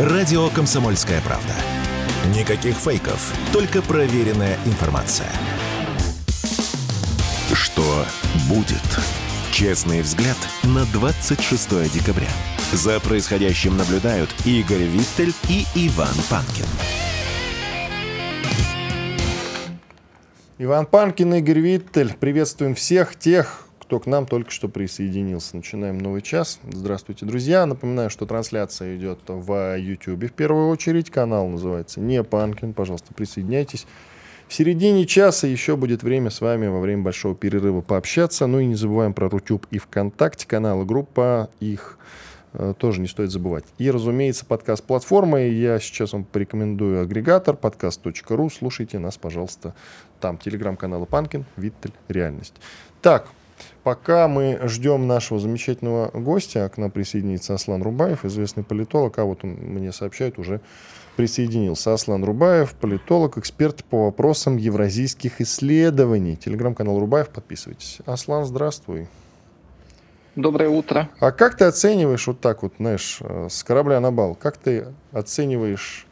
Радио «Комсомольская правда». Никаких фейков, только проверенная информация. Что будет? Честный взгляд на 26 декабря. За происходящим наблюдают Игорь Виттель и Иван Панкин. Иван Панкин, Игорь Виттель. Приветствуем всех тех, кто к нам только что присоединился. Начинаем новый час. Здравствуйте, друзья. Напоминаю, что трансляция идет в YouTube в первую очередь. Канал называется «Не Панкин». Пожалуйста, присоединяйтесь. В середине часа еще будет время с вами во время большого перерыва пообщаться. Ну и не забываем про Рутюб и ВКонтакте, каналы, группа. Их э, тоже не стоит забывать. И, разумеется, подкаст-платформа. Я сейчас вам порекомендую агрегатор подкаст.ру. Слушайте нас, пожалуйста, там. Телеграм-каналы Панкин, Виттель, Реальность. Так, Пока мы ждем нашего замечательного гостя, к нам присоединится Аслан Рубаев, известный политолог, а вот он мне сообщает, уже присоединился. Аслан Рубаев, политолог, эксперт по вопросам евразийских исследований. Телеграм-канал Рубаев, подписывайтесь. Аслан, здравствуй. Доброе утро. А как ты оцениваешь вот так вот, знаешь, э, с корабля на бал, как ты оцениваешь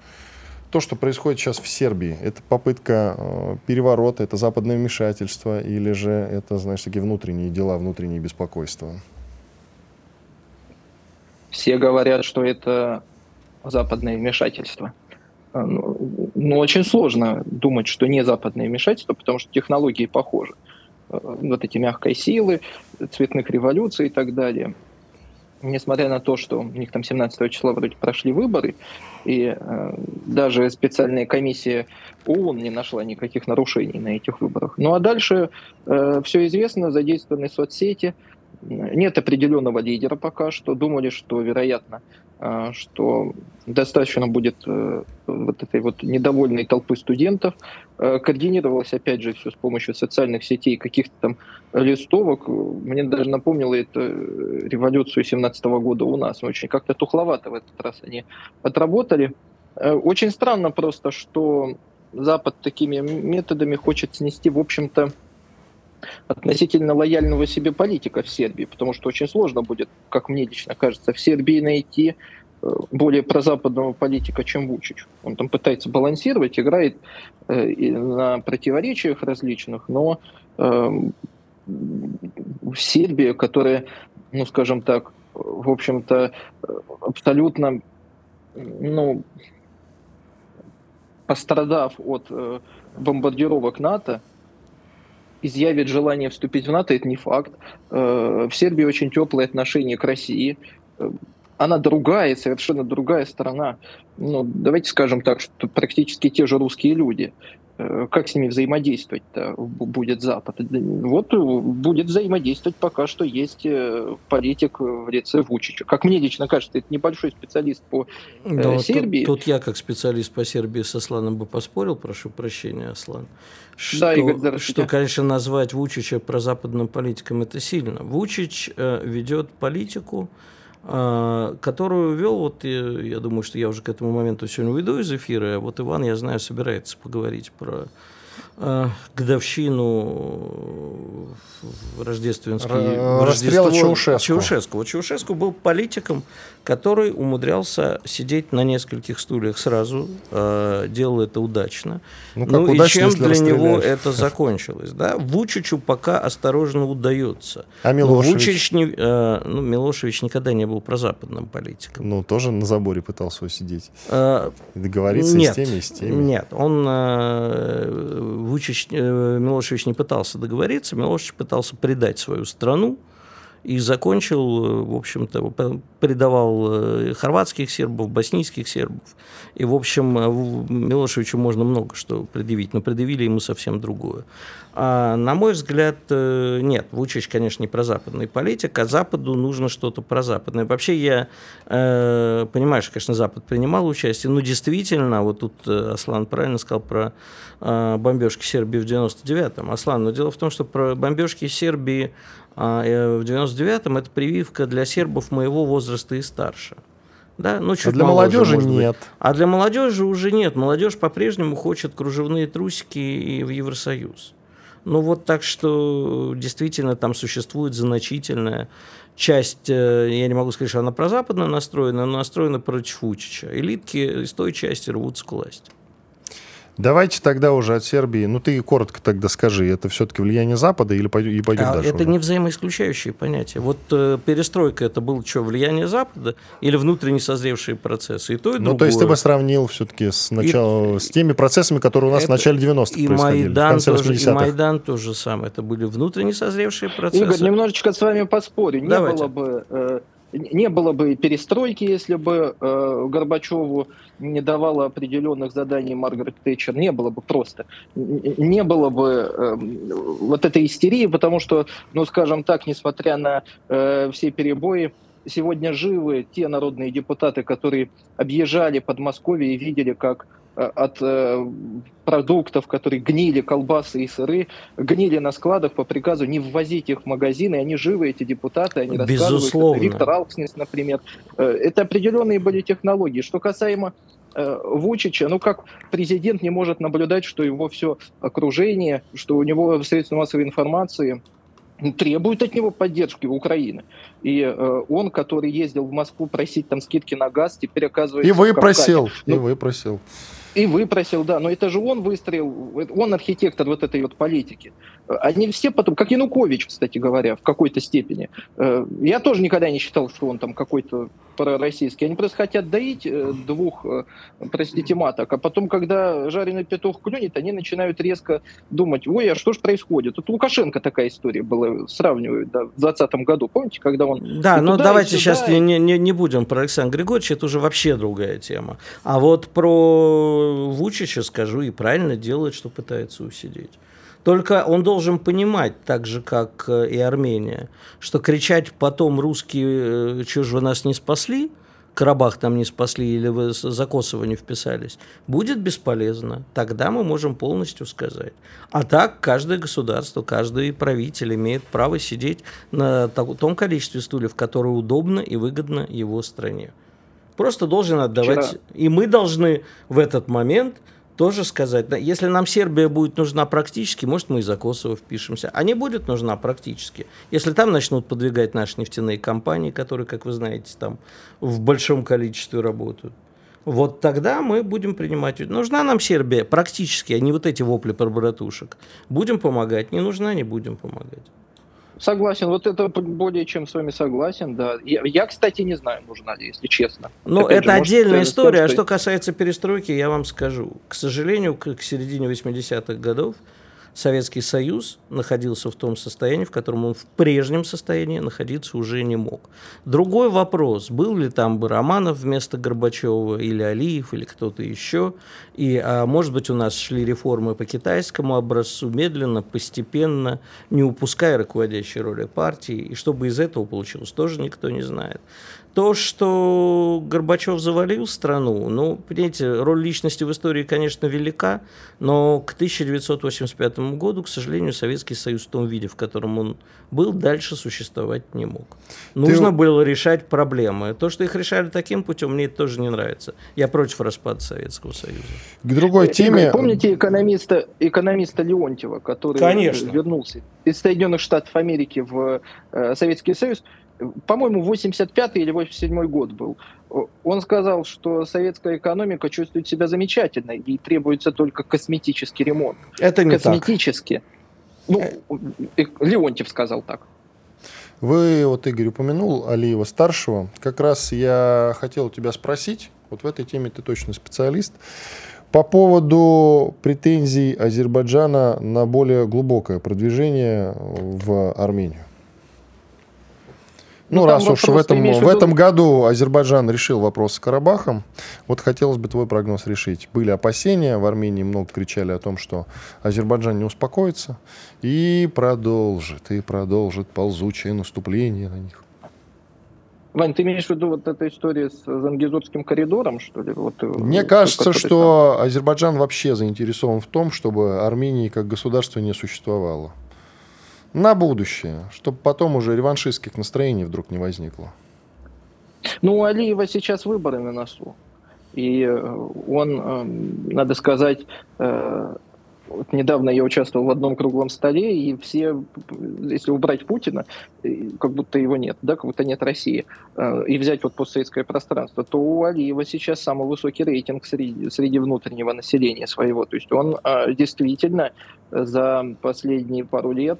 то, что происходит сейчас в Сербии, это попытка э, переворота, это западное вмешательство или же это, знаешь, такие внутренние дела, внутренние беспокойства? Все говорят, что это западное вмешательство. А, ну, ну, очень сложно думать, что не западное вмешательство, потому что технологии похожи. Э, вот эти мягкой силы, цветных революций и так далее несмотря на то, что у них там 17 числа вроде прошли выборы, и э, даже специальная комиссия ООН не нашла никаких нарушений на этих выборах. Ну а дальше э, все известно, задействованы соцсети, нет определенного лидера пока что. Думали, что, вероятно, а, что достаточно будет э, вот этой вот недовольной толпы студентов. Э, координировалось, опять же, все с помощью социальных сетей, каких-то там листовок. Мне даже напомнило это э, революцию 17 года у нас. Очень как-то тухловато в этот раз они отработали. Очень странно просто, что Запад такими методами хочет снести, в общем-то, относительно лояльного себе политика в Сербии, потому что очень сложно будет, как мне лично кажется, в Сербии найти э, более прозападного политика, чем Вучич. Он там пытается балансировать, играет э, на противоречиях различных, но э, Сербия, которая, ну, скажем так, в общем-то, абсолютно, ну, пострадав от э, бомбардировок НАТО, изъявит желание вступить в НАТО, это не факт. Э, в Сербии очень теплые отношения к России. Э, она другая, совершенно другая страна. Ну, давайте скажем так, что практически те же русские люди. Э, как с ними взаимодействовать-то будет Запад? Вот будет взаимодействовать пока что есть политик в лице Вучича. Как мне лично кажется, это небольшой специалист по Но Сербии. Тут, тут я как специалист по Сербии с Асланом бы поспорил, прошу прощения, Аслан что, да, Игорь, что, конечно, назвать Вучича прозападным политиком это сильно. Вучич э, ведет политику, э, которую вел, вот я, я думаю, что я уже к этому моменту сегодня уйду из эфира, а вот Иван, я знаю, собирается поговорить про э, годовщину рождественский, Р- Рождество Чаушеску. Чаушеску. Чаушеску был политиком, который умудрялся сидеть на нескольких стульях сразу, э, делал это удачно. Ну, как ну удачно, и чем для него это закончилось? Да? Вучичу пока осторожно удается. А Милошевич? Вучич не, э, ну, Милошевич никогда не был прозападным политиком. Ну, тоже на заборе пытался усидеть. Э, договориться и нет, с теми, и с теми. Нет, он э, Вучич, э, Милошевич не пытался договориться, Милошевич пытался предать свою страну и закончил, э, в общем-то, предавал э, хорватских сербов, боснийских сербов. И, в общем, э, Милошевичу можно много что предъявить, но предъявили ему совсем другое. А, на мой взгляд, нет, Вучич, конечно, не прозападный политик, а Западу нужно что-то прозападное. Вообще я э, понимаю, что, конечно, Запад принимал участие, но действительно, вот тут Аслан правильно сказал про э, бомбежки Сербии в 99-м. Аслан, но дело в том, что про бомбежки Сербии а, э, в 99-м это прививка для сербов моего возраста и старше. Да? Ну, А чуть для моложе, молодежи может быть. нет. А для молодежи уже нет. Молодежь по-прежнему хочет кружевные трусики и в Евросоюз. Ну вот так что действительно там существует значительная часть, э, я не могу сказать, что она прозападно настроена, но настроена против Вучича. Элитки из той части рвутся к власти. Давайте тогда уже от Сербии. Ну, ты коротко тогда скажи, это все-таки влияние Запада или пойдем, и пойдем а дальше? Это уже? не взаимоисключающие понятия. Вот э, перестройка это было что, влияние Запада или внутренне созревшие процессы? И то, и ну, то есть ты бы сравнил все-таки с, начала, и, с теми процессами, которые у нас это, в начале 90-х и происходили, Майдан в конце тоже, И Майдан тоже самое. Это были внутренне созревшие процессы. Игорь, немножечко с вами поспорю. Не Давайте. было бы... Э, не было бы перестройки, если бы э, Горбачеву не давала определенных заданий Маргарет Тэтчер, не было бы просто. Не было бы э, вот этой истерии, потому что, ну, скажем так, несмотря на э, все перебои, сегодня живы те народные депутаты, которые объезжали Подмосковье и видели, как Э, от э, продуктов, которые гнили, колбасы и сыры, гнили на складах по приказу не ввозить их в магазины. Они живы, эти депутаты, они Безусловно. рассказывают. Виктор Алкснес, например. Э, это определенные были технологии. Что касаемо Вучича, ну как президент не может наблюдать, что его все окружение, что у него средства массовой информации требуют от него поддержки в Украине. И э, он, который ездил в Москву просить там скидки на газ, теперь оказывается... И выпросил, ну, и выпросил. И выпросил, да. Но это же он выстроил, он архитектор вот этой вот политики. Они все потом, как Янукович, кстати говоря, в какой-то степени. Э, я тоже никогда не считал, что он там какой-то пророссийский. Они просто хотят доить э, двух, э, простите, маток, а потом, когда жареный петух клюнет, они начинают резко думать, ой, а что же происходит? Тут Лукашенко такая история была, сравнивают, да, в 2020 году, помните, когда он... Да, но давайте сейчас не, не, не будем про Александра Григорьевича, это уже вообще другая тема. А вот про Вучича скажу, и правильно делает, что пытается усидеть. Только он должен понимать, так же, как э, и Армения, что кричать потом русские, э, что же вы нас не спасли, Карабах там не спасли или вы за Косово не вписались, будет бесполезно. Тогда мы можем полностью сказать. А так каждое государство, каждый правитель имеет право сидеть на том количестве стульев, которое удобно и выгодно его стране. Просто должен отдавать. Вчера... И мы должны в этот момент тоже сказать, если нам Сербия будет нужна практически, может, мы и за Косово впишемся. А не будет нужна практически. Если там начнут подвигать наши нефтяные компании, которые, как вы знаете, там в большом количестве работают, вот тогда мы будем принимать. Нужна нам Сербия практически, а не вот эти вопли про братушек. Будем помогать, не нужна, не будем помогать. Согласен, вот это более чем с вами согласен, да. Я, я кстати, не знаю, нужна ли, если честно. Ну, это же, отдельная может, история. Том, что... А что касается перестройки, я вам скажу. К сожалению, к, к середине 80-х годов Советский Союз находился в том состоянии, в котором он в прежнем состоянии находиться уже не мог. Другой вопрос, был ли там бы Романов вместо Горбачева, или Алиев, или кто-то еще. И, а, может быть, у нас шли реформы по китайскому образцу, медленно, постепенно, не упуская руководящей роли партии. И что бы из этого получилось, тоже никто не знает. То, что Горбачев завалил страну, ну, понимаете, роль личности в истории, конечно, велика, но к 1985 году, к сожалению, Советский Союз в том виде, в котором он был, дальше существовать не мог. Нужно Ты... было решать проблемы. То, что их решали таким путем, мне это тоже не нравится. Я против распада Советского Союза. К другой теме... Помните экономиста, экономиста Леонтьева, который Конечно. вернулся из Соединенных Штатов Америки в э, Советский Союз? По-моему, 85 или 87 год был. Он сказал, что советская экономика чувствует себя замечательно и требуется только косметический ремонт. Это не Косметически. Так. Ну, Леонтьев сказал так. Вы, вот Игорь упомянул Алиева старшего. Как раз я хотел тебя спросить, вот в этой теме ты точно специалист, по поводу претензий Азербайджана на более глубокое продвижение в Армению. Ну, ну раз уж в этом, в этом году Азербайджан решил вопрос с Карабахом, вот хотелось бы твой прогноз решить. Были опасения, в Армении много кричали о том, что Азербайджан не успокоится и продолжит, и продолжит ползучее наступление на них. Вань, ты имеешь в виду вот эту историю с Зангизурским коридором, что ли? Вот, э, Мне кажется, что там... Азербайджан вообще заинтересован в том, чтобы Армении как государство не существовало на будущее, чтобы потом уже реваншистских настроений вдруг не возникло? Ну, у Алиева сейчас выборы на носу. И э, он, э, надо сказать, э, вот недавно я участвовал в одном круглом столе, и все, если убрать Путина, как будто его нет, да, как будто нет России, и взять вот постсоветское пространство, то у Алиева сейчас самый высокий рейтинг среди, среди внутреннего населения своего. То есть он действительно за последние пару лет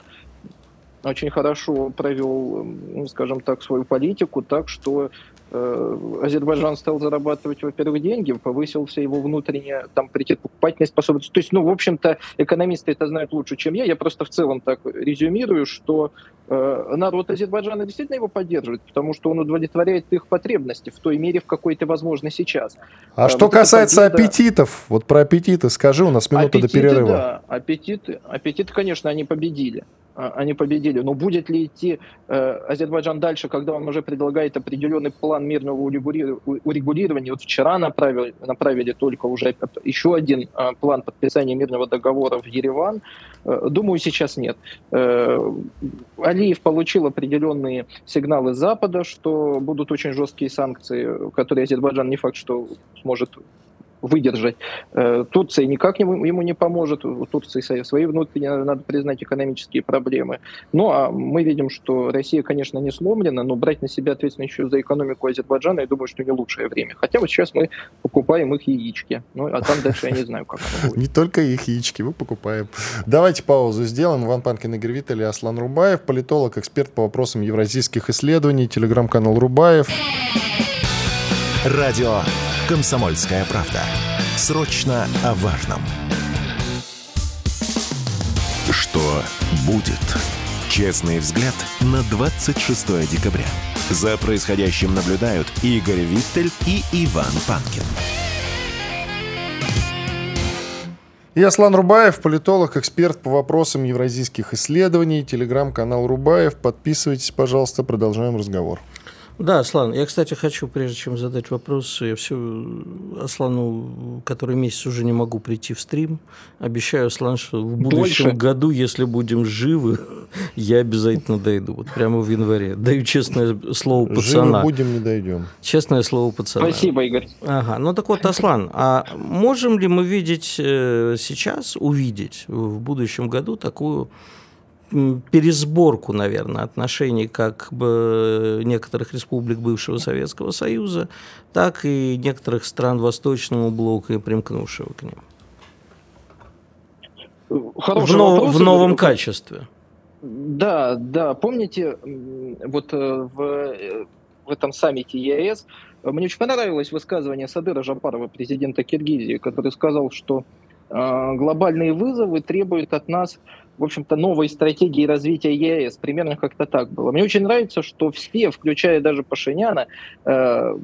очень хорошо провел, скажем так, свою политику, так что Азербайджан стал зарабатывать, во-первых, деньги, повысился его внутренняя там покупательная способность. То есть, ну, в общем-то, экономисты это знают лучше, чем я. Я просто в целом так резюмирую, что э, народ Азербайджана действительно его поддерживает, потому что он удовлетворяет их потребности в той мере, в какой это возможно сейчас. А, а что вот касается победа... аппетитов, вот про аппетиты скажи, у нас минута аппетиты, до перерыва. Да, аппетиты, аппетиты, конечно, они победили. А, они победили. Но будет ли идти э, Азербайджан дальше, когда он уже предлагает определенный план мирного урегулирования? Вот вчера направили, направили только уже еще один э, план подписания мирного договора в Ереван. Э, думаю, сейчас нет. Э, Алиев получил определенные сигналы Запада, что будут очень жесткие санкции, которые Азербайджан не факт, что сможет выдержать. Э, Турция никак ему не поможет. У Турции свои внутренние, надо признать, экономические проблемы. Ну, а мы видим, что Россия, конечно, не сломлена, но брать на себя ответственность еще за экономику Азербайджана, я думаю, что не лучшее время. Хотя вот сейчас мы покупаем их яички. Ну, а там дальше я не знаю, как оно будет. Не только их яички, мы покупаем. Давайте паузу сделаем. Иван Панкин, Игорь Виттель Аслан Рубаев, политолог, эксперт по вопросам евразийских исследований, телеграм-канал Рубаев. Радио «Комсомольская правда». Срочно о важном. Что будет? Честный взгляд на 26 декабря. За происходящим наблюдают Игорь Виттель и Иван Панкин. И Аслан Рубаев, политолог, эксперт по вопросам евразийских исследований, телеграм-канал Рубаев. Подписывайтесь, пожалуйста, продолжаем разговор. Да, Аслан, я, кстати, хочу, прежде чем задать вопрос, я все Аслану, который месяц уже не могу прийти в стрим, обещаю, Аслан, что в будущем Больше? году, если будем живы, я обязательно дойду. Вот прямо в январе. Даю честное слово пацана. Живы будем, не дойдем. Честное слово пацана. Спасибо, Игорь. Ага, ну так вот, Аслан, а можем ли мы видеть э, сейчас, увидеть в будущем году такую пересборку, наверное, отношений как бы некоторых республик бывшего Советского Союза, так и некоторых стран Восточного блока и примкнувшего к ним. Хороший в, нов, в новом качестве. Да, да. Помните, вот э, в, э, в этом саммите ЕС мне очень понравилось высказывание Садыра Жапарова, президента Киргизии, который сказал, что э, глобальные вызовы требуют от нас в общем-то, новой стратегии развития ЕС. Примерно как-то так было. Мне очень нравится, что все, включая даже Пашиняна, э,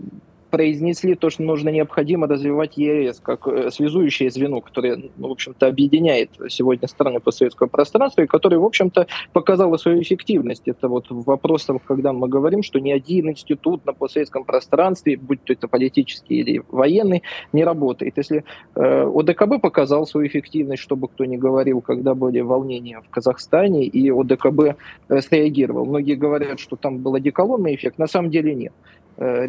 произнесли то, что нужно необходимо развивать ЕС как э, связующее звено, которое, ну, в общем-то, объединяет сегодня страны постсоветского пространства и которое, в общем-то, показало свою эффективность. Это вот в вопросах, когда мы говорим, что ни один институт на постсоветском пространстве, будь то это политический или военный, не работает. Если э, ОДКБ показал свою эффективность, чтобы кто ни говорил, когда были волнения в Казахстане, и ОДКБ э, среагировал. Многие говорят, что там был одеколонный эффект, на самом деле нет. Э,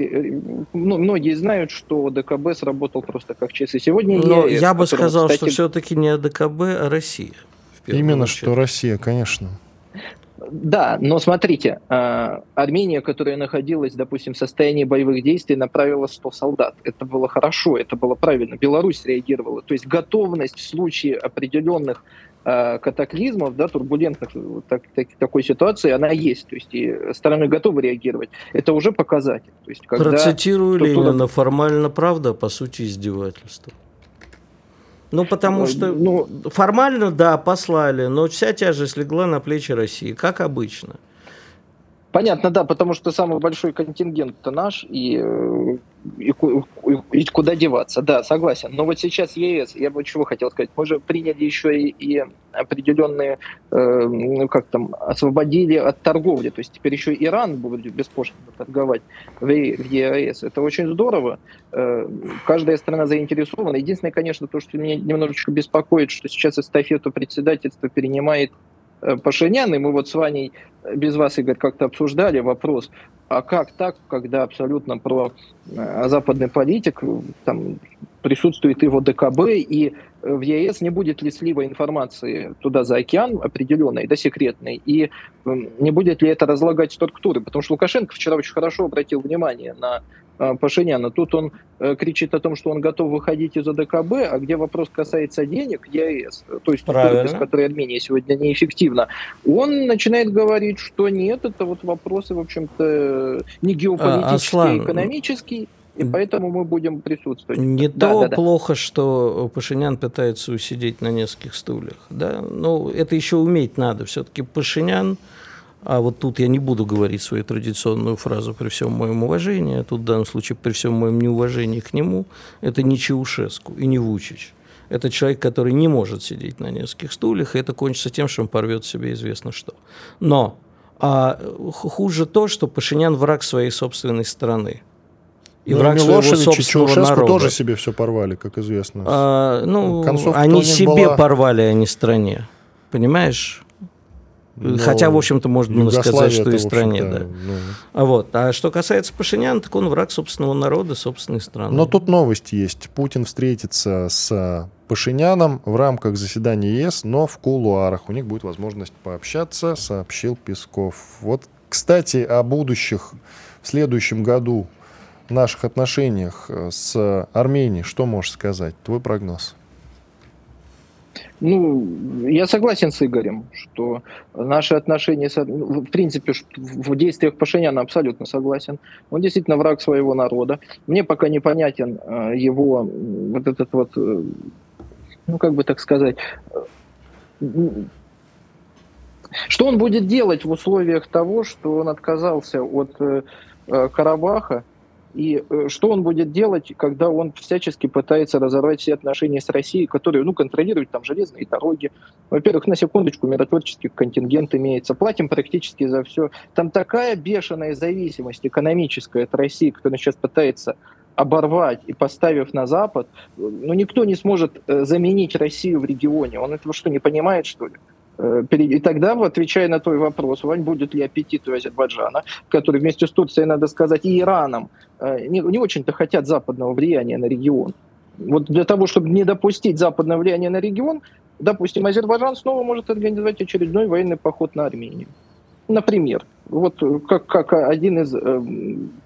ну, многие знают, что ДКБ сработал просто как ЧС. И сегодня Но я, я бы сказал, кстати... что все-таки не ДКБ, а Россия. Именно очередь. что Россия, конечно. Да, но смотрите, э, Армения, которая находилась, допустим, в состоянии боевых действий, направила 100 солдат. Это было хорошо, это было правильно. Беларусь реагировала. То есть готовность в случае определенных катаклизмов, да, турбулентных так, так, такой ситуации, она есть. То есть и стороны готовы реагировать. Это уже показатель. То есть, когда Процитирую Ленина, формально правда, а по сути издевательство. Ну, потому э, что ну, формально, да, послали, но вся тяжесть легла на плечи России, как обычно. Понятно, да, потому что самый большой контингент-то наш, и, и, и куда деваться, да, согласен. Но вот сейчас ЕС, я бы чего хотел сказать, мы же приняли еще и, и определенные, э, ну как там, освободили от торговли, то есть теперь еще Иран будет беспошлино торговать в, в ЕС. Это очень здорово, э, каждая страна заинтересована. Единственное, конечно, то, что меня немножечко беспокоит, что сейчас эстафету председательства перенимает Э, Пашинян, и мы вот с Ваней э, без вас, Игорь, как-то обсуждали вопрос, а как так, когда абсолютно про э, западный политик, там, присутствует и в ОДКБ, и в ЕС не будет ли слива информации туда за океан определенной, да, секретной, и не будет ли это разлагать структуры, потому что Лукашенко вчера очень хорошо обратил внимание на Пашиняна. Тут он э, кричит о том, что он готов выходить из ОДКБ, а где вопрос касается денег, ЕАЭС, то есть Правильно. без которой Армения сегодня неэффективна, он начинает говорить, что нет, это вот вопросы, в общем-то, не а, геополитические, а, а экономические. И поэтому мы будем присутствовать. Не да, то да, плохо, да. что Пашинян пытается усидеть на нескольких стульях. Да? Ну, это еще уметь надо. Все-таки Пашинян, а вот тут я не буду говорить свою традиционную фразу при всем моем уважении, а тут в данном случае при всем моем неуважении к нему, это не Чаушеску и не Вучич. Это человек, который не может сидеть на нескольких стульях, и это кончится тем, что он порвет себе известно что. Но а хуже то, что Пашинян враг своей собственной страны. И ну, враг Милошевич своего собственного и народа. тоже себе все порвали, как известно. А, ну, Концовка они себе была... порвали, а не стране. Понимаешь? Но Хотя, в общем-то, можно сказать, что и стране, да. Ну... А, вот. а что касается Пашиняна, так он враг собственного народа, собственной страны. Но тут новость есть. Путин встретится с Пашиняном в рамках заседания ЕС, но в кулуарах. У них будет возможность пообщаться, сообщил Песков. Вот, кстати, о будущих в следующем году наших отношениях с Арменией. Что можешь сказать? Твой прогноз? Ну, я согласен с Игорем, что наши отношения, ну, в принципе, в действиях Пашиняна абсолютно согласен. Он действительно враг своего народа. Мне пока непонятен э, его вот этот вот, э, ну, как бы так сказать, э, что он будет делать в условиях того, что он отказался от Карабаха, и э, что он будет делать, когда он всячески пытается разорвать все отношения с Россией, которые, ну, контролируют там железные дороги. Во-первых, на секундочку, миротворческий контингент имеется. Платим практически за все. Там такая бешеная зависимость экономическая от России, которая сейчас пытается оборвать и поставив на Запад, ну, никто не сможет э, заменить Россию в регионе. Он этого что, не понимает, что ли? Э, и тогда, отвечая на твой вопрос, Вань, будет ли аппетит у Азербайджана, который вместе с Турцией, надо сказать, и Ираном э, не, не очень-то хотят западного влияния на регион. Вот для того, чтобы не допустить западное влияние на регион, допустим, Азербайджан снова может организовать очередной военный поход на Армению. Например, вот как, как один из э,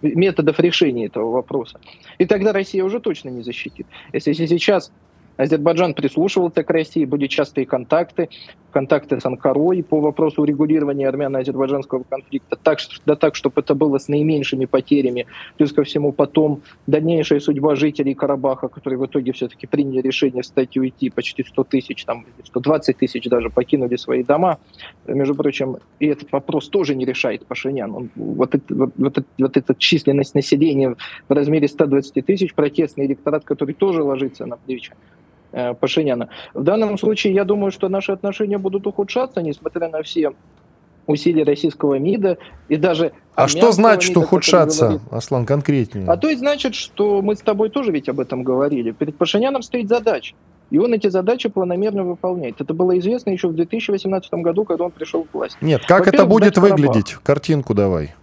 методов решения этого вопроса. И тогда Россия уже точно не защитит. Если сейчас Азербайджан прислушивался к России, были частые контакты, контакты с Анкарой по вопросу урегулирования армяно-азербайджанского конфликта, так, да так, чтобы это было с наименьшими потерями. Плюс ко всему потом дальнейшая судьба жителей Карабаха, которые в итоге все-таки приняли решение встать и уйти, почти 100 тысяч, там 120 тысяч даже покинули свои дома. Между прочим, и этот вопрос тоже не решает Пашинян. Он, вот, вот, вот, вот эта численность населения в размере 120 тысяч, протестный электорат, который тоже ложится на плечи Пашиняна. В данном случае я думаю, что наши отношения будут ухудшаться, несмотря на все усилия российского МИДа и даже... А что значит МИДа, ухудшаться, Аслан, конкретнее? А то есть значит, что мы с тобой тоже ведь об этом говорили. Перед Пашиняном стоит задача. И он эти задачи планомерно выполняет. Это было известно еще в 2018 году, когда он пришел в власть. Нет, как это будет выглядеть? Картинку давай.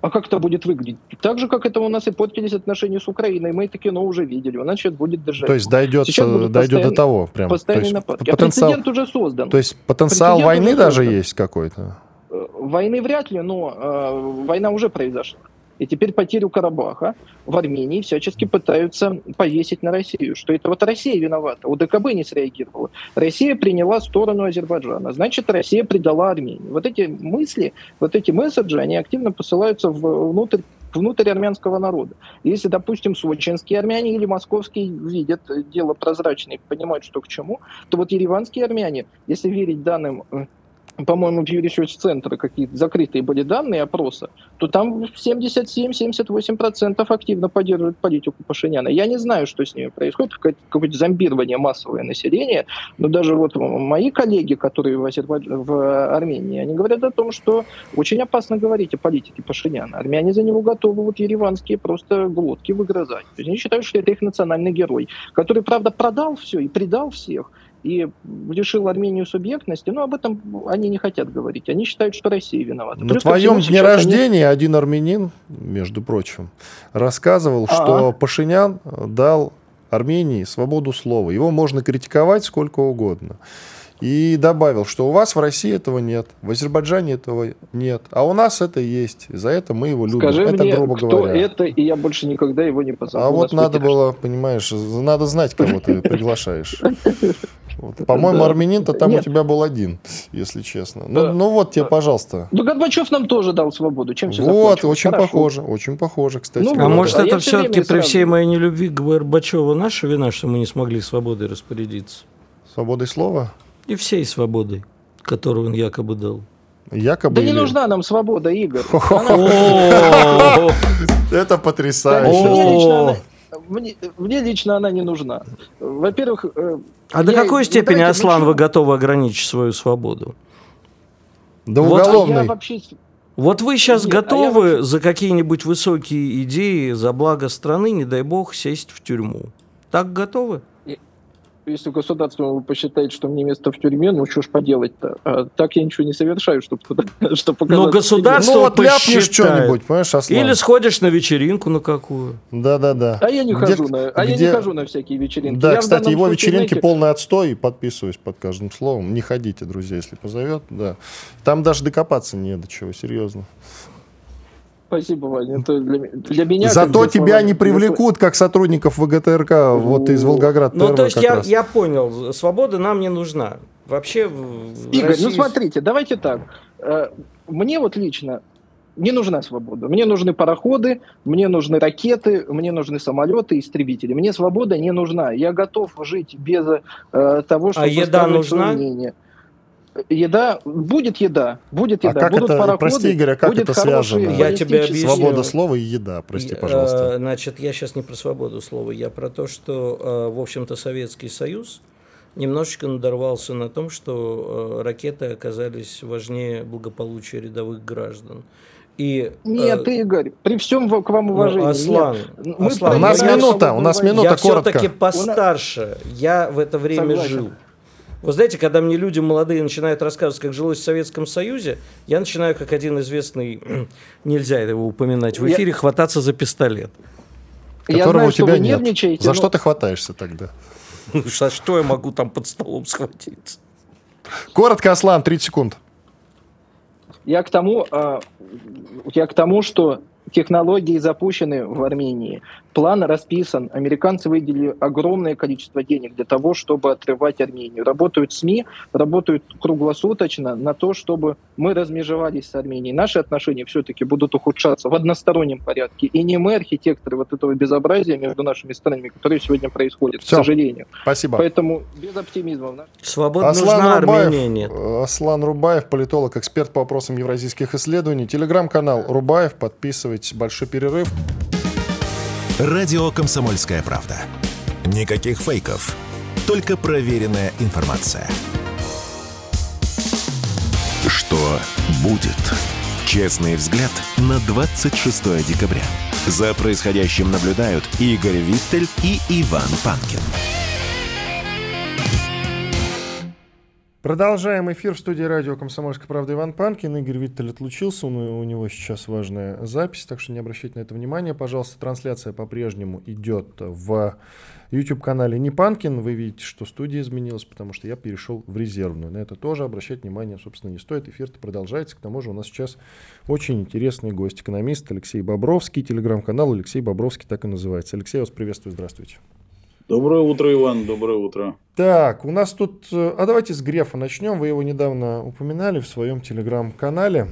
А как это будет выглядеть? Так же, как это у нас и портились отношения с Украиной. Мы это кино уже видели. У нас сейчас будет держать. То есть дойдет, дойдет до того прям. Постоянный нападки. Потенциал, а прецедент уже создан. То есть потенциал прецедент войны даже есть какой-то? Э, войны вряд ли, но э, война уже произошла. И теперь потерю Карабаха в Армении всячески пытаются повесить на Россию, что это вот Россия виновата. УДКБ не среагировала. Россия приняла сторону Азербайджана, значит, Россия предала Армению. Вот эти мысли, вот эти месседжи, они активно посылаются внутрь внутрь армянского народа. Если, допустим, сочинские армяне или московские видят дело прозрачное понимают, что к чему, то вот ереванские армяне, если верить данным э, по-моему, в Research центра какие-то закрытые были данные опроса, то там 77-78% активно поддерживают политику Пашиняна. Я не знаю, что с ними происходит, какое-то зомбирование массовое населения, но даже вот мои коллеги, которые в, Азербайдж... в Армении, они говорят о том, что очень опасно говорить о политике Пашиняна. Армяне за него готовы вот ереванские просто глотки выгрызать. То есть они считают, что это их национальный герой, который, правда, продал все и предал всех, и лишил Армению субъектности, но об этом они не хотят говорить. Они считают, что Россия виновата. На Плюс твоем дне рождения они... один армянин, между прочим, рассказывал, А-а. что Пашинян дал Армении свободу слова. Его можно критиковать сколько угодно. И добавил, что у вас в России этого нет, в Азербайджане этого нет, а у нас это есть. За это мы его любим. Скажи это мне, грубо кто говоря. это, и я больше никогда его не позову. А вот надо было, понимаешь, надо знать, кого ты приглашаешь. Вот. По-моему, Да. армянин-то там у Нет. тебя был один, если честно. Ну, Да. ну вот тебе, пожалуйста. Ну, Горбачев нам тоже дал свободу. Чем все Вот, очень Хорошо. похоже, очень похоже, кстати. Ну, А может, а это все-таки при всей моей нелюбви к Горбачеву наша вина, что мы не смогли свободой распорядиться? Свободой слова? И всей свободой, которую он якобы дал. Якобы Да не или- нужна нам свобода, Игорь. Это потрясающе. Мне лично она- мне- мне лично она не нужна. Во-первых, э, А до какой степени, Аслан, вы готовы ограничить свою свободу? Да уголовный. Вот вы сейчас Нет, а я готовы за какие-нибудь высокие идеи, за благо страны, не дай бог, сесть в тюрьму? Так готовы? Если государство посчитает, что мне место в тюрьме, ну что ж поделать-то? А так я ничего не совершаю, чтобы туда, чтобы показать. Но государство Ну вот ляпнешь посчитает. что-нибудь, понимаешь, Аслан? Или сходишь на вечеринку на какую. Да-да-да. А я не Где- хожу на, а я где- не хожу на всякие вечеринки. Да, Я кстати, его случае, вечеринки знаете, полный отстой, подписываюсь под каждым словом. Не ходите, друзья, если позовет, да. Там даже докопаться не до чего, серьезно. Спасибо, Ваня. Это для, для меня. Зато тебя слова- не привлекут, как сотрудников ВГТРК, вот из Волгоград Ну, то есть я, раз. я понял, свобода нам не нужна. Вообще Игорь, ну России- смотрите, давайте так. Э, Мне вот лично не нужна свобода. Мне нужны пароходы, мне нужны ракеты, мне нужны самолеты, истребители. Мне свобода не нужна. Я готов жить без э, того, чтобы А еда нужна? мнение. Еда, будет еда, будет А еда, как будут это, пароходы, прости, Игорь, а как будет это связано? Я тебе объясню. Свобода слова и еда, прости, Э, пожалуйста. Значит, я сейчас не про свободу слова, я про то, что, э, в общем-то, Советский Союз немножечко надорвался на том, что э, ракеты оказались важнее благополучия рядовых граждан. И, э, Нет, Игорь, при всем к вам ну, уважении. Аслан, нет. Аслан, У нас я- минута, у нас минута, я коротко. все-таки постарше. Я в это время Согласен. жил. Вы знаете, когда мне люди молодые начинают рассказывать, как жилось в Советском Союзе, я начинаю, как один известный, нельзя его упоминать в Я- эфире, хвататься за пистолет. Я Которого знаю, у что тебя вы нет. За но- что ты хватаешься тогда? За что я могу там под столом схватиться? Коротко, Аслан, 30 секунд. Я к тому, а, я к тому, что технологии запущены в Армении. План расписан. Американцы выделили огромное количество денег для того, чтобы отрывать Армению. Работают СМИ, работают круглосуточно на то, чтобы мы размежевались с Арменией. Наши отношения все-таки будут ухудшаться в одностороннем порядке. И не мы архитекторы вот этого безобразия между нашими странами, которое сегодня происходит, Всё. к сожалению. Спасибо. Поэтому без оптимизма. Свобода Аслан нужна, Рубаев, Армении нет. Аслан Рубаев, политолог, эксперт по вопросам евразийских исследований. Телеграм-канал Рубаев. Подписывайтесь. Большой перерыв. Радио «Комсомольская правда». Никаких фейков, только проверенная информация. Что будет? Честный взгляд на 26 декабря. За происходящим наблюдают Игорь Виттель и Иван Панкин. Продолжаем эфир в студии радио «Комсомольская правда» Иван Панкин. Игорь Виттель отлучился, него- у него сейчас важная запись, так что не обращайте на это внимания. Пожалуйста, трансляция по-прежнему идет в YouTube-канале «Не Панкин». Вы видите, что студия изменилась, потому что я перешел в резервную. На это тоже обращать внимание, собственно, не стоит. Эфир-то продолжается. К тому же у нас сейчас очень интересный гость, экономист Алексей Бобровский. Телеграм-канал Алексей Бобровский так и называется. Алексей, вас приветствую, здравствуйте. Доброе утро, Иван, доброе утро. Так, у нас тут... э, А давайте с Грефа начнем. Вы его недавно упоминали в своем телеграм-канале.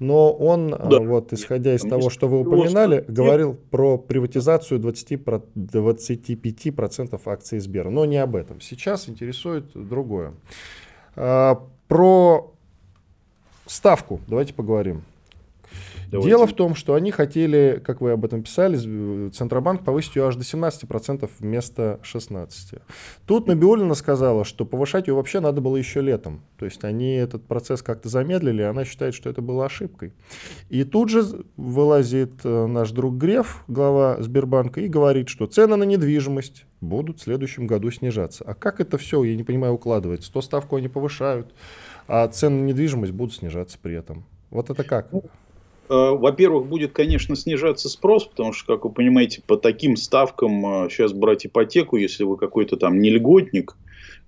Но он, э, Да. вот исходя из Конечно. того, что вы упоминали, говорил про приватизацию 20, про- 25% акций Сбера. Но не об этом. Сейчас интересует другое. А, Про ставку давайте поговорим. Давайте. Дело в том, что они хотели, как вы об этом писали, Центробанк повысить ее аж до 17% вместо 16%. Тут Набиулина сказала, что повышать ее вообще надо было еще летом. То есть они этот процесс как-то замедлили, и она считает, что это было ошибкой. И тут же вылазит э, наш друг Греф, глава Сбербанка, и говорит, что цены на недвижимость будут в следующем году снижаться. А как это все, я не понимаю, укладывается? То ставку они повышают, а цены на недвижимость будут снижаться при этом. Вот это как? Во-первых, будет, конечно, снижаться спрос, потому что, как вы понимаете, по таким ставкам сейчас брать ипотеку, если вы какой-то там не льготник,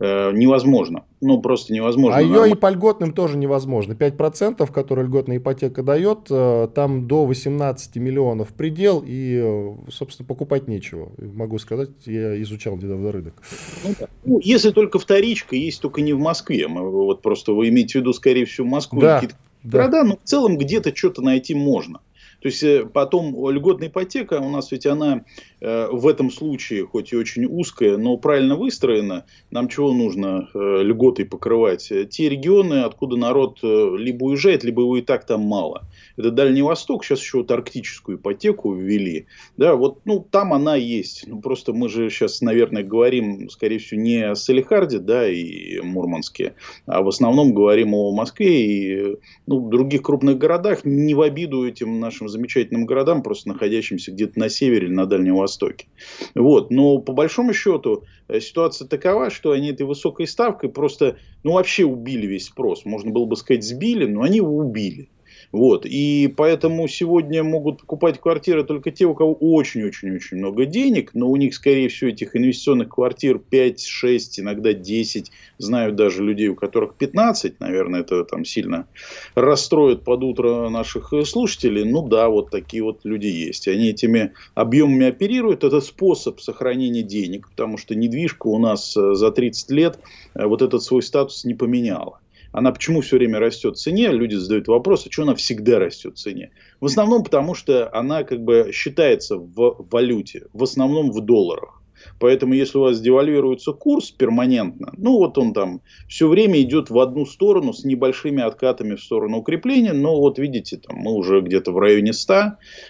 Э, невозможно. Ну, просто невозможно. А ее и по льготным тоже невозможно. 5%, которые льготная ипотека дает, э, там до 18 миллионов предел, и, э, собственно, покупать нечего. Могу сказать, я изучал недавно рынок. Ну, да. ну, если только вторичка, есть только не в Москве. Мы, вот просто вы имеете в виду, скорее всего, Москву. Да, да. города, но в целом где-то что-то найти можно. То есть э, потом льготная ипотека у нас ведь она э, в этом случае, хоть и очень узкая, но правильно выстроена. Нам чего нужно э, льготой покрывать? Те регионы, откуда народ либо уезжает, либо его и так там мало. Это Дальний Восток, сейчас еще вот арктическую ипотеку ввели. Да, вот ну, там она есть. Ну, просто мы же сейчас, наверное, говорим, скорее всего, не о Салихарде да, и Мурманске, а в основном говорим о Москве и ну, других крупных городах. Не в обиду этим нашим замечательным городам, просто находящимся где-то на севере или на Дальнем Востоке. Вот. Но по большому счету э, ситуация такова, что они этой высокой ставкой просто ну, вообще убили весь спрос. Можно было бы сказать сбили, но они его убили. Вот. И поэтому сегодня могут покупать квартиры только те, у кого очень-очень-очень много денег, но у них, скорее всего, этих инвестиционных квартир 5, 6, иногда 10. Знаю даже людей, у которых 15, наверное, это там сильно расстроит под утро наших слушателей. Ну да, вот такие вот люди есть. Они этими объемами оперируют. Это способ сохранения денег, потому что недвижка у нас э, за 30 лет э, вот этот свой статус не поменяла она почему все время растет в цене, люди задают вопрос, а что она всегда растет в цене. В основном потому, что она как бы считается в валюте, в основном в долларах. Поэтому, если у вас девальвируется курс перманентно, ну вот он там все время идет в одну сторону с небольшими откатами в сторону укрепления, но вот видите, там мы уже где-то в районе 100.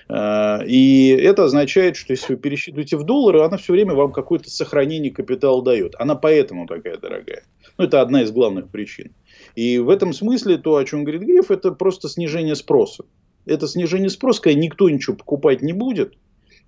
Э, и это означает, что если вы пересчитываете в доллары, она все время вам какое-то сохранение капитала дает. Она поэтому такая дорогая. Ну, это одна из главных причин. И в этом смысле то, о чем говорит Гриф, это просто снижение спроса. Это снижение спроса, когда никто ничего покупать не будет,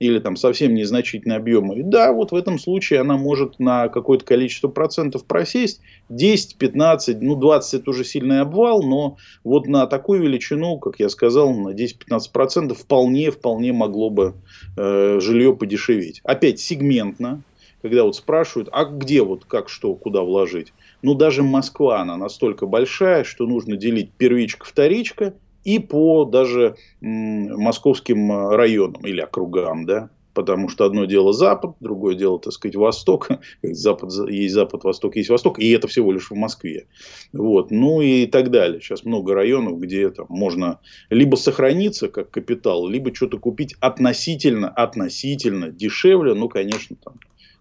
или там совсем незначительные объемы. И да, вот в этом случае она может на какое-то количество процентов просесть. 10, 15, ну 20 это уже сильный обвал, но вот на такую величину, как я сказал, на 10-15 процентов вполне, вполне могло бы э, жилье подешеветь. Опять сегментно, когда вот спрашивают, а где вот, как, что, куда вложить. Ну, даже Москва, она настолько большая, что нужно делить первичка, вторичка, и по даже московским э, районам или округам, да, потому что одно дело Запад, другое дело, так сказать, Восток. Запад, есть Запад, Восток, есть Восток, и это всего лишь в Москве. Вот. Ну и так далее. Сейчас много районов, где там можно либо сохраниться как капитал, либо что-то купить относительно, относительно дешевле, ну, конечно, там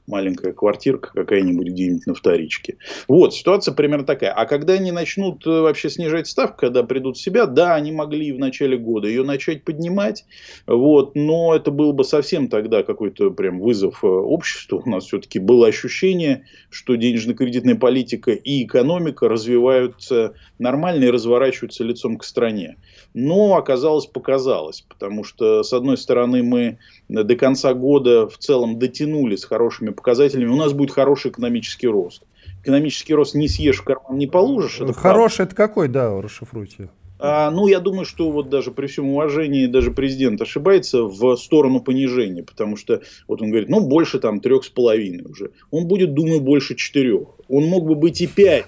маленькая квартирка какая-нибудь где-нибудь на вторичке. Вот, ситуация примерно такая. А когда они начнут э, вообще снижать ставку, когда придут в себя, да, они могли в начале года ее начать поднимать, вот, но это был бы совсем тогда какой-то прям вызов э, обществу. У нас все-таки было ощущение, что денежно-кредитная политика и экономика развиваются нормально и разворачиваются лицом к стране. Но оказалось, показалось, потому что, с одной стороны, мы до конца года в целом дотянули с хорошими показателями, у нас будет хороший экономический рост. Экономический рост не съешь в карман, не положишь. Это хороший правда. это какой, да, расшифруйте. А, ну, я думаю, что вот даже при всем уважении даже президент ошибается в сторону понижения, потому что вот он говорит, ну, больше там трех с половиной уже. Он будет, думаю, больше четырех. Он мог бы быть и пять,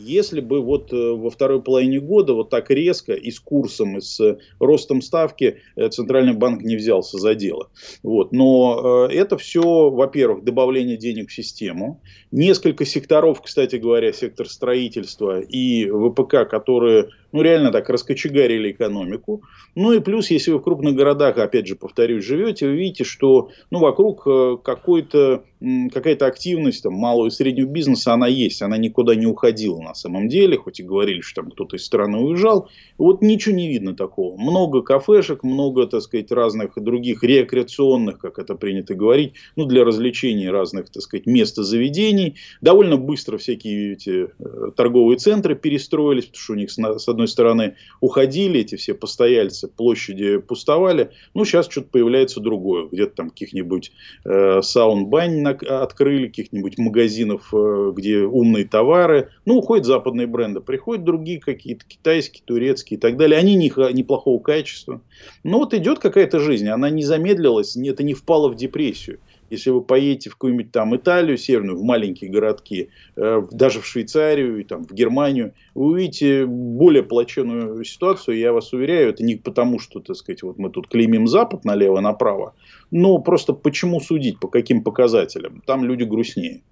если бы вот э, во второй половине года вот так резко и с курсом, и с ростом ставки э, Центральный банк не взялся за дело. Вот. Но э, это все, во-первых, добавление денег в систему. Несколько секторов, кстати говоря, сектор строительства и ВПК, которые ну, реально так раскочегарили экономику. Ну и плюс, если вы в крупных городах, опять же, повторюсь, живете, вы видите, что ну, вокруг э, какой-то, какая-то активность там, малого и среднего бизнеса, она есть, она никуда не уходила на самом деле, хоть и говорили, что там кто-то из страны уезжал. Вот ничего не видно такого. Много кафешек, много, так сказать, разных других рекреационных, как это принято говорить, ну, для развлечений разных, так сказать, мест заведений. Довольно быстро всякие эти э, торговые центры перестроились, потому что у них с одной стороны уходили эти все постояльцы, площади пустовали. Ну, сейчас что-то появляется другое. Где-то там каких-нибудь э, саун-бань открыли, каких-нибудь магазинов, э, где умные товары. Ну, уходят западные бренды, приходят другие какие-то, китайские, турецкие и так далее. Они не, неплохого качества. Но вот идет какая-то жизнь, она не замедлилась, это не впала в депрессию. Если вы поедете в какую-нибудь там Италию северную, в маленькие городки, э, даже в Швейцарию, там, в Германию, вы увидите более плачевную ситуацию. Я вас уверяю, это не потому, что, так сказать, вот мы тут клеймим Запад налево-направо, но просто почему судить, по каким показателям. Там люди грустнее.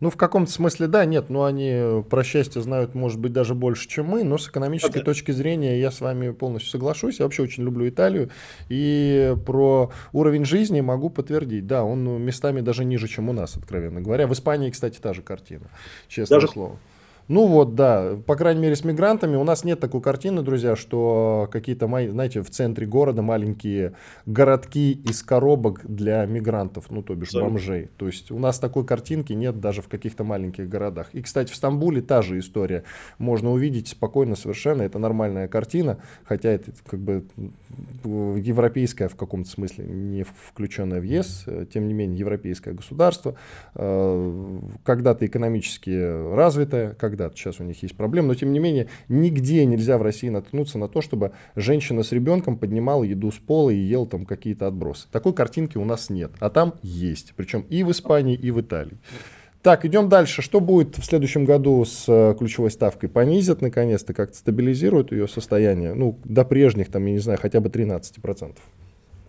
Ну, в каком-то смысле, да, нет, но они про счастье знают, может быть, даже больше, чем мы, но с экономической okay. точки зрения я с вами полностью соглашусь. Я вообще очень люблю Италию, и про уровень жизни могу подтвердить. Да, он местами даже ниже, чем у нас, откровенно говоря. В Испании, кстати, та же картина, честное даже... слово. Ну вот, да, по крайней мере с мигрантами у нас нет такой картины, друзья, что какие-то, знаете, в центре города маленькие городки из коробок для мигрантов, ну то бишь бомжей. То есть у нас такой картинки нет даже в каких-то маленьких городах. И, кстати, в Стамбуле та же история. Можно увидеть спокойно совершенно, это нормальная картина, хотя это как бы европейская в каком-то смысле, не включенная в ЕС, тем не менее европейское государство, э, когда-то экономически развитое, когда когда-то, сейчас у них есть проблемы, но тем не менее нигде нельзя в России наткнуться на то, чтобы женщина с ребенком поднимала еду с пола и ел там какие-то отбросы. Такой картинки у нас нет, а там есть, причем и в Испании, и в Италии. Так, идем дальше. Что будет в следующем году с э, ключевой ставкой? Понизят наконец-то, как-то стабилизируют ее состояние? Ну, до прежних, там, я не знаю, хотя бы 13%.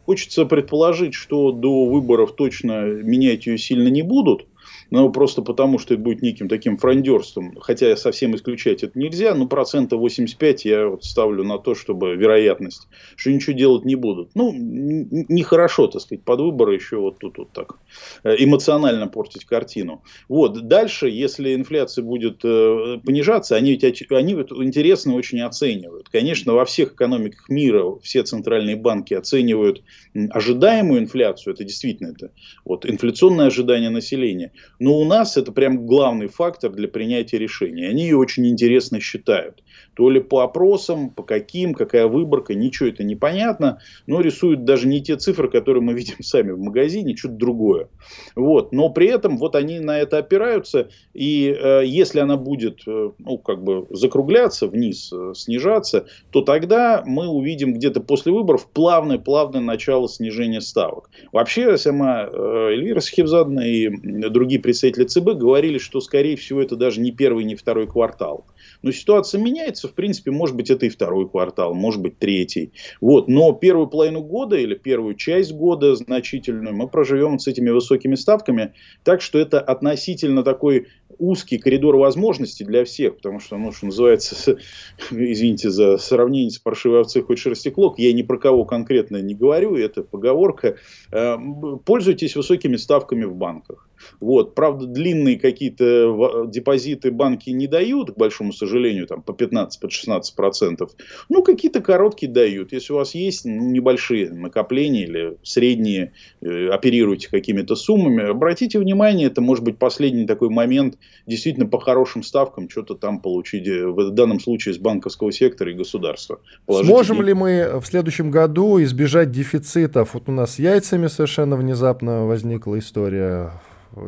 Хочется предположить, что до выборов точно менять ее сильно не будут но просто потому, что это будет неким таким фрондерством, хотя совсем исключать это нельзя, но процента 85 я вот ставлю на то, чтобы вероятность, что ничего делать не будут. Ну, нехорошо, так сказать, под выборы еще вот тут вот так э, эмоционально портить картину. Вот, дальше, если инфляция будет э, понижаться, они ведь они вот интересно очень оценивают. Конечно, во всех экономиках мира все центральные банки оценивают ожидаемую инфляцию, это действительно это вот инфляционное ожидание населения. Но у нас это прям главный фактор для принятия решений. Они ее очень интересно считают. То ли по опросам, по каким, какая выборка, ничего это непонятно. Но рисуют даже не те цифры, которые мы видим сами в магазине, что-то другое. Вот. Но при этом вот они на это опираются. И э, если она будет э, ну, как бы закругляться вниз, э, снижаться, то тогда мы увидим где-то после выборов плавное-плавное начало снижения ставок. Вообще сама э, Эльвира Сахивзадна и другие представители ЦБ говорили, что, скорее всего, это даже не первый, не второй квартал. Но ситуация меняется, в принципе, может быть, это и второй квартал, может быть, третий. Вот. Но первую половину года или первую часть года значительную мы проживем с этими высокими ставками. Так что это относительно такой узкий коридор возможностей для всех, потому что, ну, что называется, извините за сравнение с паршивой овцей хоть шерстеклок, я ни про кого конкретно не говорю, это поговорка. Э, пользуйтесь высокими ставками в банках. Вот. Правда, длинные какие-то депозиты банки не дают, к большому сожалению, там по 15-16%. По процентов. ну, какие-то короткие дают. Если у вас есть ну, небольшие накопления или средние, э, оперируете какими-то суммами, обратите внимание, это может быть последний такой момент действительно по хорошим ставкам что-то там получить, э, в данном случае с банковского сектора и государства. Сможем деньги. ли мы в следующем году избежать дефицитов? Вот у нас с яйцами совершенно внезапно возникла история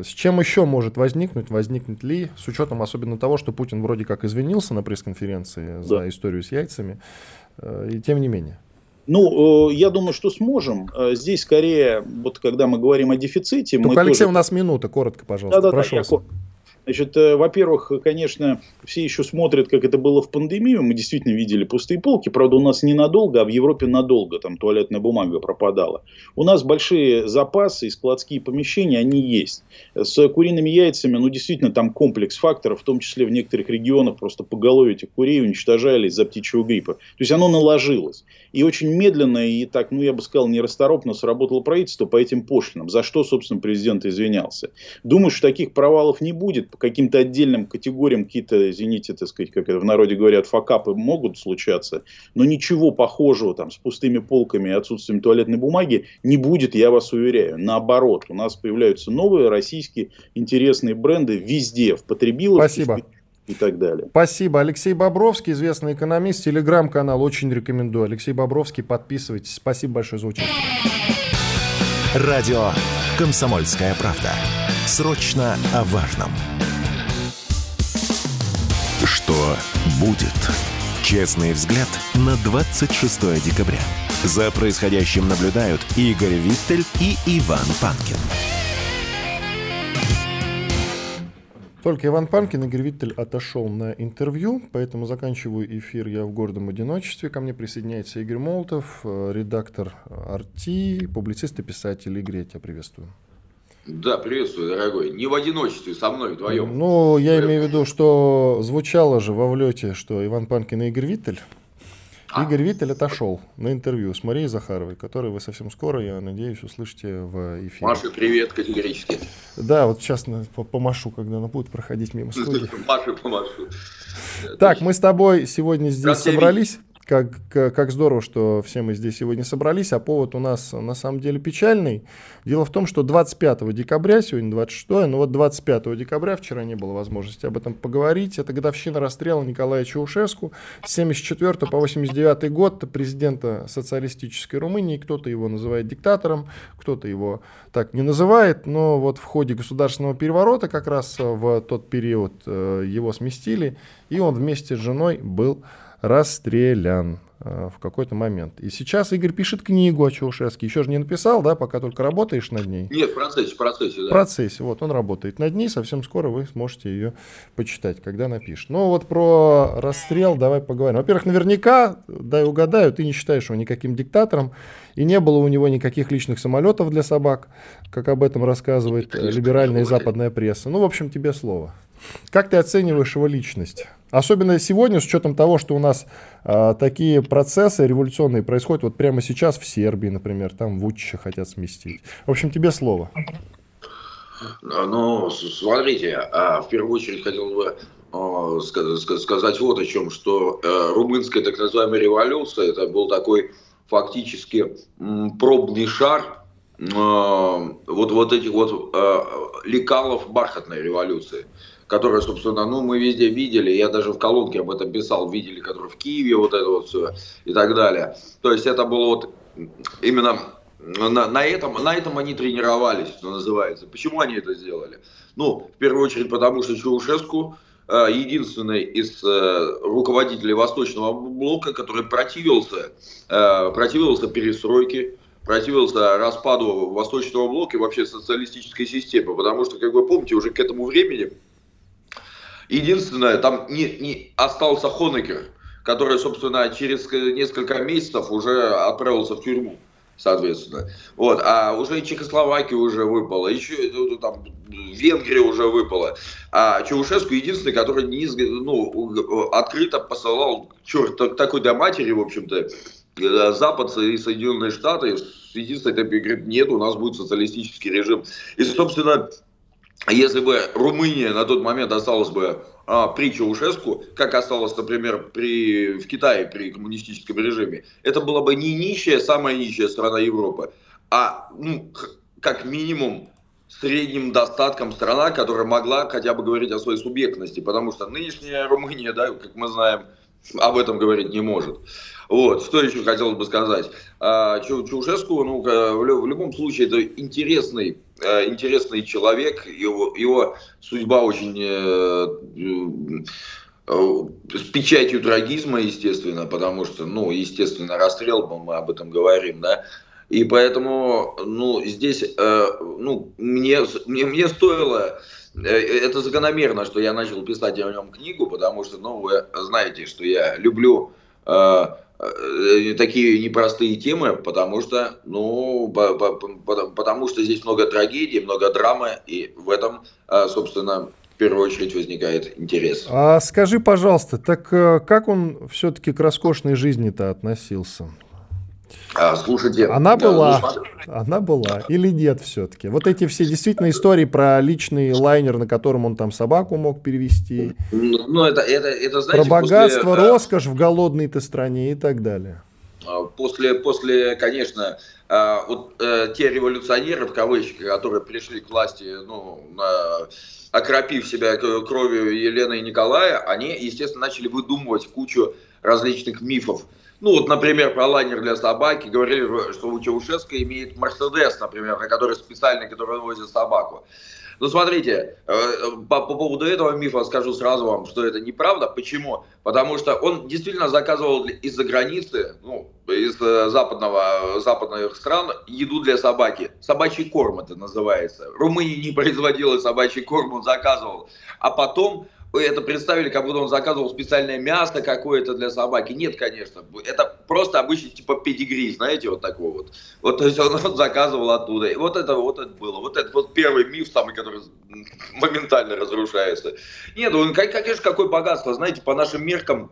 с чем еще может возникнуть, возникнет ли, с учетом особенно того, что Путин вроде как извинился на пресс-конференции да. за историю с яйцами, э, и тем не менее. Ну, э, я думаю, что сможем. Здесь скорее, вот когда мы говорим о дефиците... Только, Алексей, тоже... у нас минута, коротко, пожалуйста. Да, да, Прошу да, вас. Я Значит, э, во-первых, конечно, все еще смотрят, как это было в пандемию. Мы действительно видели пустые полки. Правда, у нас ненадолго, а в Европе надолго. Там туалетная бумага пропадала. У нас большие запасы и складские помещения, они есть. С куриными яйцами, ну, действительно, там комплекс факторов, в том числе в некоторых регионах просто поголовье этих курей уничтожали из-за птичьего гриппа. То есть, оно наложилось. И очень медленно и так, ну, я бы сказал, нерасторопно сработало правительство по этим пошлинам. За что, собственно, президент извинялся. Думаю, что таких провалов не будет по каким-то отдельным категориям какие-то, извините, так сказать, как это в народе говорят, факапы могут случаться, но ничего похожего там с пустыми полками и отсутствием туалетной бумаги не будет, я вас уверяю. Наоборот, у нас появляются новые российские интересные бренды везде, в потребиловке, Спасибо и так далее. Спасибо. Алексей Бобровский, известный экономист, телеграм-канал, очень рекомендую. Алексей Бобровский, подписывайтесь. Спасибо большое за участие. Радио «Комсомольская правда». Срочно о важном. Что будет? Честный взгляд на 26 декабря. За происходящим наблюдают Игорь Виттель и Иван Панкин. Только Иван Панкин, Игорь Виттель отошел на интервью, поэтому заканчиваю эфир я в гордом одиночестве. Ко мне присоединяется Игорь Молотов, э, редактор «Арти», публицист и писатель. Игорь, я тебя приветствую. Да, приветствую, дорогой. Не в одиночестве, со мной вдвоем. Ну, я имею в виду, что звучало же во влете, что Иван Панкин и Игорь Виттель. А? Игорь Виттель отошел на интервью с Марией Захаровой, которую вы совсем скоро, я надеюсь, услышите в эфире. Маша, привет, категорически. Да, вот сейчас помашу, когда она будет проходить мимо студии. Маша, помашу. Так, мы с тобой сегодня здесь собрались как, как здорово, что все мы здесь сегодня собрались, а повод у нас на самом деле печальный. Дело в том, что 25 декабря, сегодня 26, но вот 25 декабря, вчера не было возможности об этом поговорить, это годовщина расстрела Николая Чаушеску с 74 по 89 год президента социалистической Румынии, кто-то его называет диктатором, кто-то его так не называет, но вот в ходе государственного переворота как раз в тот период э, его сместили, и он вместе с женой был расстрелян э, в какой-то момент. И сейчас Игорь пишет книгу о Чаушеске. Еще же не написал, да, пока только работаешь над ней. Нет, в процессе, в процессе, да. В процессе, вот, он работает над ней, совсем скоро вы сможете ее почитать, когда напишет. Ну вот про расстрел давай поговорим. Во-первых, наверняка, дай угадаю, ты не считаешь его никаким диктатором, и не было у него никаких личных самолетов для собак, как об этом рассказывает Конечно, либеральная и западная пресса. Ну, в общем, тебе слово. Как ты оцениваешь его личность? Особенно сегодня, с учетом того, что у нас а, такие процессы революционные происходят вот прямо сейчас в Сербии, например, там Вучича хотят сместить. В общем, тебе слово. Ну, смотрите, а, в первую очередь хотел бы а, сказать вот о чем, что э, румынская так называемая революция, это был такой фактически пробный шар вот, вот этих вот лекалов бархатной революции которая, собственно, ну, мы везде видели, я даже в колонке об этом писал, видели, которые в Киеве, вот это вот все и так далее. То есть это было вот именно на, на, этом, на этом они тренировались, что называется. Почему они это сделали? Ну, в первую очередь, потому что Чаушеску э, единственный из э, руководителей Восточного блока, который противился, э, противился перестройке, противился распаду Восточного блока и вообще социалистической системы. Потому что, как вы помните, уже к этому времени Единственное, там не, не остался Хонекер, который, собственно, через несколько месяцев уже отправился в тюрьму соответственно. Вот, а уже и Чехословакия уже выпала, еще там Венгрия уже выпала. А Чаушеску единственный, который не, ну, открыто посылал черт такой до матери, в общем-то, Запад и Соединенные Штаты, единственное, это говорит, нет, у нас будет социалистический режим. И, собственно, если бы Румыния на тот момент осталась бы а, при Чаушеску, как осталось, например, при, в Китае при коммунистическом режиме, это была бы не нищая, самая нищая страна Европы, а ну, как минимум средним достатком страна, которая могла хотя бы говорить о своей субъектности, потому что нынешняя Румыния, да, как мы знаем, об этом говорить не может. Вот, что еще хотелось бы сказать. А, Чаушеску, ну, в любом случае, это интересный интересный человек, его, его судьба очень э, э, с печатью трагизма, естественно, потому что, ну, естественно, расстрел, мы об этом говорим, да, и поэтому, ну, здесь, э, ну, мне, мне, мне стоило, э, это закономерно, что я начал писать о нем книгу, потому что, ну, вы знаете, что я люблю э, Э, такие непростые темы, потому что, ну, потому что здесь много трагедий, много драмы, и в этом, а, собственно, в первую очередь возникает интерес. А скажи, пожалуйста, так э, как он все-таки к роскошной жизни-то относился? А, слушайте, она была, ну, она была или нет все-таки? Вот эти все действительно истории про личный лайнер, на котором он там собаку мог перевести. Ну, ну это, это, это знаете, про богатство, после, роскошь в голодной-то стране и так далее. А, после, после, конечно, а, вот э, те революционеры в кавычках, которые пришли к власти, ну, окропив себя кровью Елены и Николая, они, естественно, начали выдумывать кучу различных мифов Ну, вот, например, про лайнер для собаки говорили, что у Чаушеско имеет Мерседес, например, на который специальный, который возит собаку. Ну, смотрите, э, по, по поводу этого мифа скажу сразу вам, что это неправда. Почему? Потому что он действительно заказывал из-за границы, ну, из э, западного, западных стран еду для собаки. Собачий корм это называется. Румыния не производила собачий корм, он заказывал. А потом это представили, как будто он заказывал специальное мясо какое-то для собаки. Нет, конечно. Это просто обычный типа педигри, знаете, вот такой вот. Вот, то есть он, он заказывал оттуда. И вот это вот это было. Вот это вот первый миф самый, который моментально разрушается. Нет, он, конечно, какое богатство. Знаете, по нашим меркам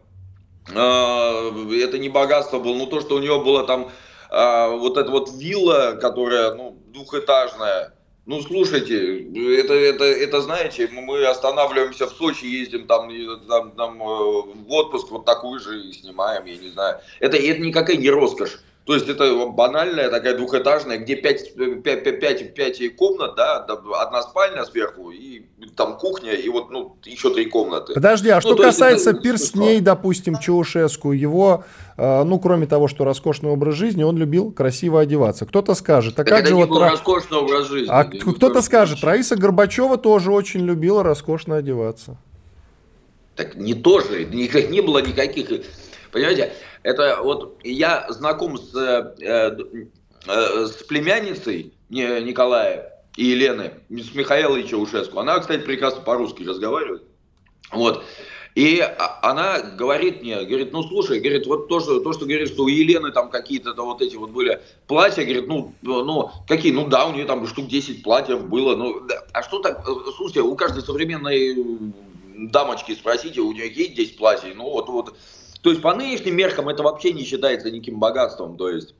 э, это не богатство было, но то, что у него было там э, вот эта вот вилла, которая, ну, двухэтажная, ну, слушайте, это, это, это знаете, мы останавливаемся в Сочи, ездим там, там, там э, в отпуск, вот такую же и снимаем, я не знаю. Это, это никакая не роскошь. То есть это банальная такая двухэтажная, где пять, пять, пять, пять комнат, да, одна спальня сверху и там кухня и вот ну еще три комнаты. Подожди, а ну, что касается это, перстней, что? допустим, Чаушеску, его, э, ну кроме того, что роскошный образ жизни, он любил красиво одеваться. Кто-то скажет, а так как же не вот был роскошный образ жизни. А кто-то скажет, Раиса Горбачева тоже очень любила роскошно одеваться. Так не тоже, никак не было никаких, понимаете? Это вот я знаком с, э, э, с племянницей Николая и Елены, с Михаилой Чаушеску. Она, кстати, прекрасно по-русски разговаривает. Вот. И а, она говорит мне, говорит, ну слушай, говорит, вот то, что, то, что говорит, что у Елены там какие-то вот эти вот были платья, говорит, ну, ну, какие, ну да, у нее там штук 10 платьев было, ну, да. а что так, слушайте, у каждой современной дамочки спросите, у нее есть 10 платьев, ну вот, вот, то есть по нынешним меркам это вообще не считается никаким богатством. То есть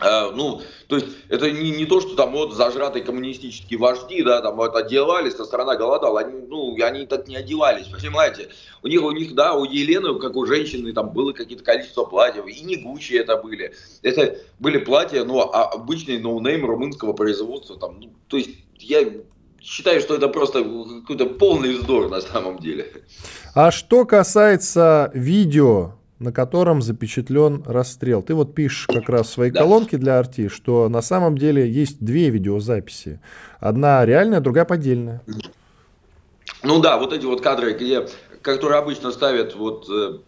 Uh, ну, то есть это не, не то, что там вот зажратые коммунистические вожди, да, там вот одевались, а страна голодала, они, ну, они так не одевались, понимаете? У них, у них, да, у Елены, как у женщины, там было какие-то количество платьев, и не Гуччи это были. Это были платья, ну, а обычные no-name румынского производства, там, ну, то есть я считаю, что это просто какой-то полный вздор на самом деле. А что касается видео, на котором запечатлен расстрел. Ты вот пишешь как раз в своей да. колонке для RT, что на самом деле есть две видеозаписи. Одна реальная, другая поддельная. Ну да, вот эти вот кадры, где, которые обычно ставят вот э,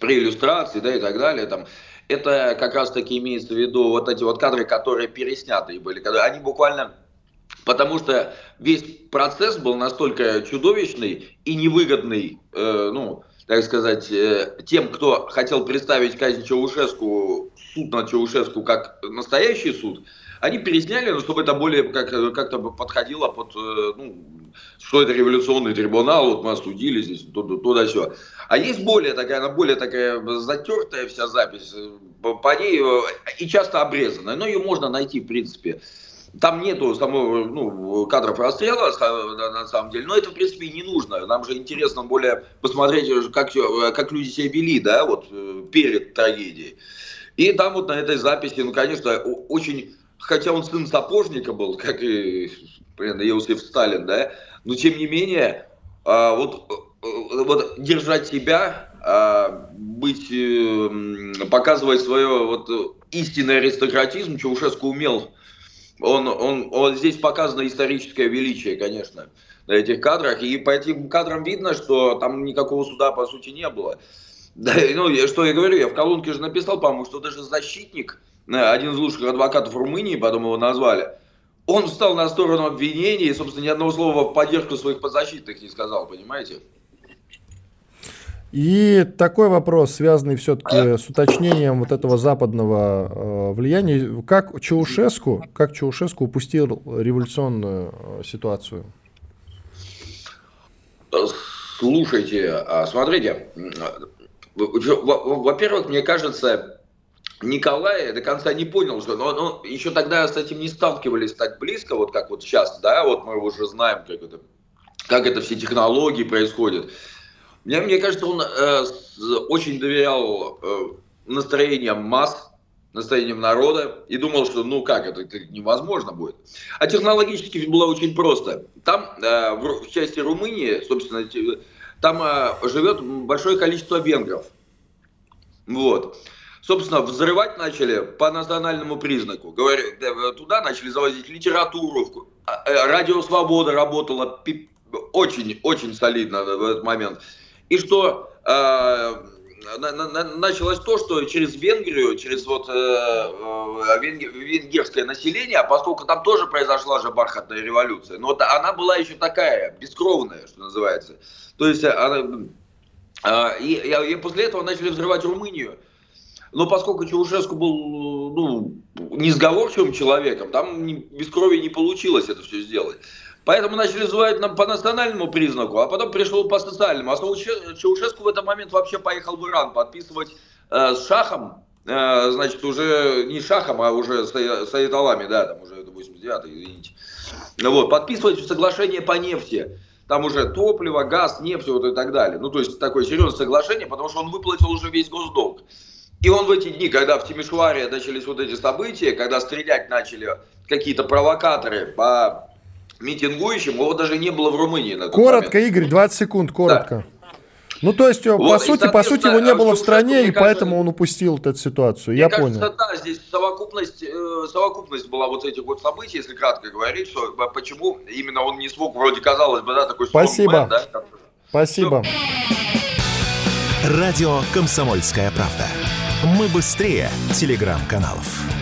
при иллюстрации, да, и так далее, там, это как раз таки имеется в виду вот эти вот кадры, которые переснятые были, когда они буквально Потому что весь процесс был настолько чудовищный и невыгодный, э, ну, так сказать, э, тем, кто хотел представить казнь Чаушеску, суд над Чаушеску как настоящий суд, они пересняли, но чтобы это более как, как-то подходило под, э, ну, что это революционный трибунал, вот мы осудили здесь, туда-сюда. А есть более такая, она более такая затертая вся запись, э, по ней э, и часто обрезанная, но ее можно найти в принципе. Там нету самого ну, кадров расстрела, на самом деле, но это, в принципе, не нужно. Нам же интересно более посмотреть, как, как люди себя вели, да, вот э, перед трагедией. И там вот на этой записи, ну, конечно, очень, хотя он сын сапожника был, как и, блин, Иосиф Сталин, да, но тем не менее, а, вот, э, вот держать себя, а, быть, э, показывать свое вот истинный аристократизм, Чаушеску умел он, он, он, здесь показано историческое величие, конечно, на этих кадрах. И по этим кадрам видно, что там никакого суда, по сути, не было. Да, ну, что я говорю, я в колонке же написал, по-моему, что даже защитник, э, один из лучших адвокатов Румынии, потом его назвали, он встал на сторону обвинений и, собственно, ни одного слова в поддержку своих подзащитных не сказал, понимаете? И такой вопрос, связанный все-таки с уточнением вот этого западного э, влияния. Как Чаушеску, как Чаушеску упустил революционную э, ситуацию? Слушайте, а, смотрите, во-первых, мне кажется, Николай до конца не понял, что но, но еще тогда с этим не сталкивались так близко, вот как вот сейчас, да, вот мы уже знаем, как это, как это все технологии происходят. Мне, мне кажется, он э, очень доверял э, настроениям масс, настроениям народа и думал, что ну как, это, это невозможно будет. А технологически было очень просто. Там, э, в, в части Румынии, собственно, там э, живет большое количество венгров. Вот. собственно, взрывать начали по национальному признаку. Говорю, туда начали завозить литературу. А, э, Радио Свобода работала очень-очень солидно в этот момент. И что э, началось то, что через Венгрию, через вот э, э венгерское население, а поскольку там тоже произошла же бархатная революция, но вот она была еще такая, бескровная, что называется. То есть она, э, и, и после этого начали взрывать Румынию. Но поскольку Чаушеску был ну, несговорчивым человеком, там без крови не получилось это все сделать. Поэтому начали называть нам по национальному признаку, а потом пришел по социальному. А Чаушеску в этот момент вообще поехал в Иран подписывать э, с Шахом, э, значит, уже не Шахом, а уже с, с Аятолами, да, там уже это 89-й, извините. Вот, подписывать соглашение по нефти. Там уже топливо, газ, нефть вот и так далее. Ну, то есть такое серьезное соглашение, потому что он выплатил уже весь госдолг. И он в эти дни, когда в Тимишваре начались вот эти события, когда стрелять начали какие-то провокаторы по митингующим, его даже не было в Румынии. На коротко, момент. Игорь, 20 секунд, коротко. Да. Ну, то есть, вот, по сути, по сути, его не было в стране, и кажется, поэтому он упустил эту ситуацию. Я кажется, понял. Да, здесь совокупность, э, совокупность была вот этих вот событий, если кратко говорить, что почему именно он не смог, вроде казалось бы, да, такой Спасибо. да, Спасибо. Радио «Комсомольская правда». Мы быстрее телеграм-каналов.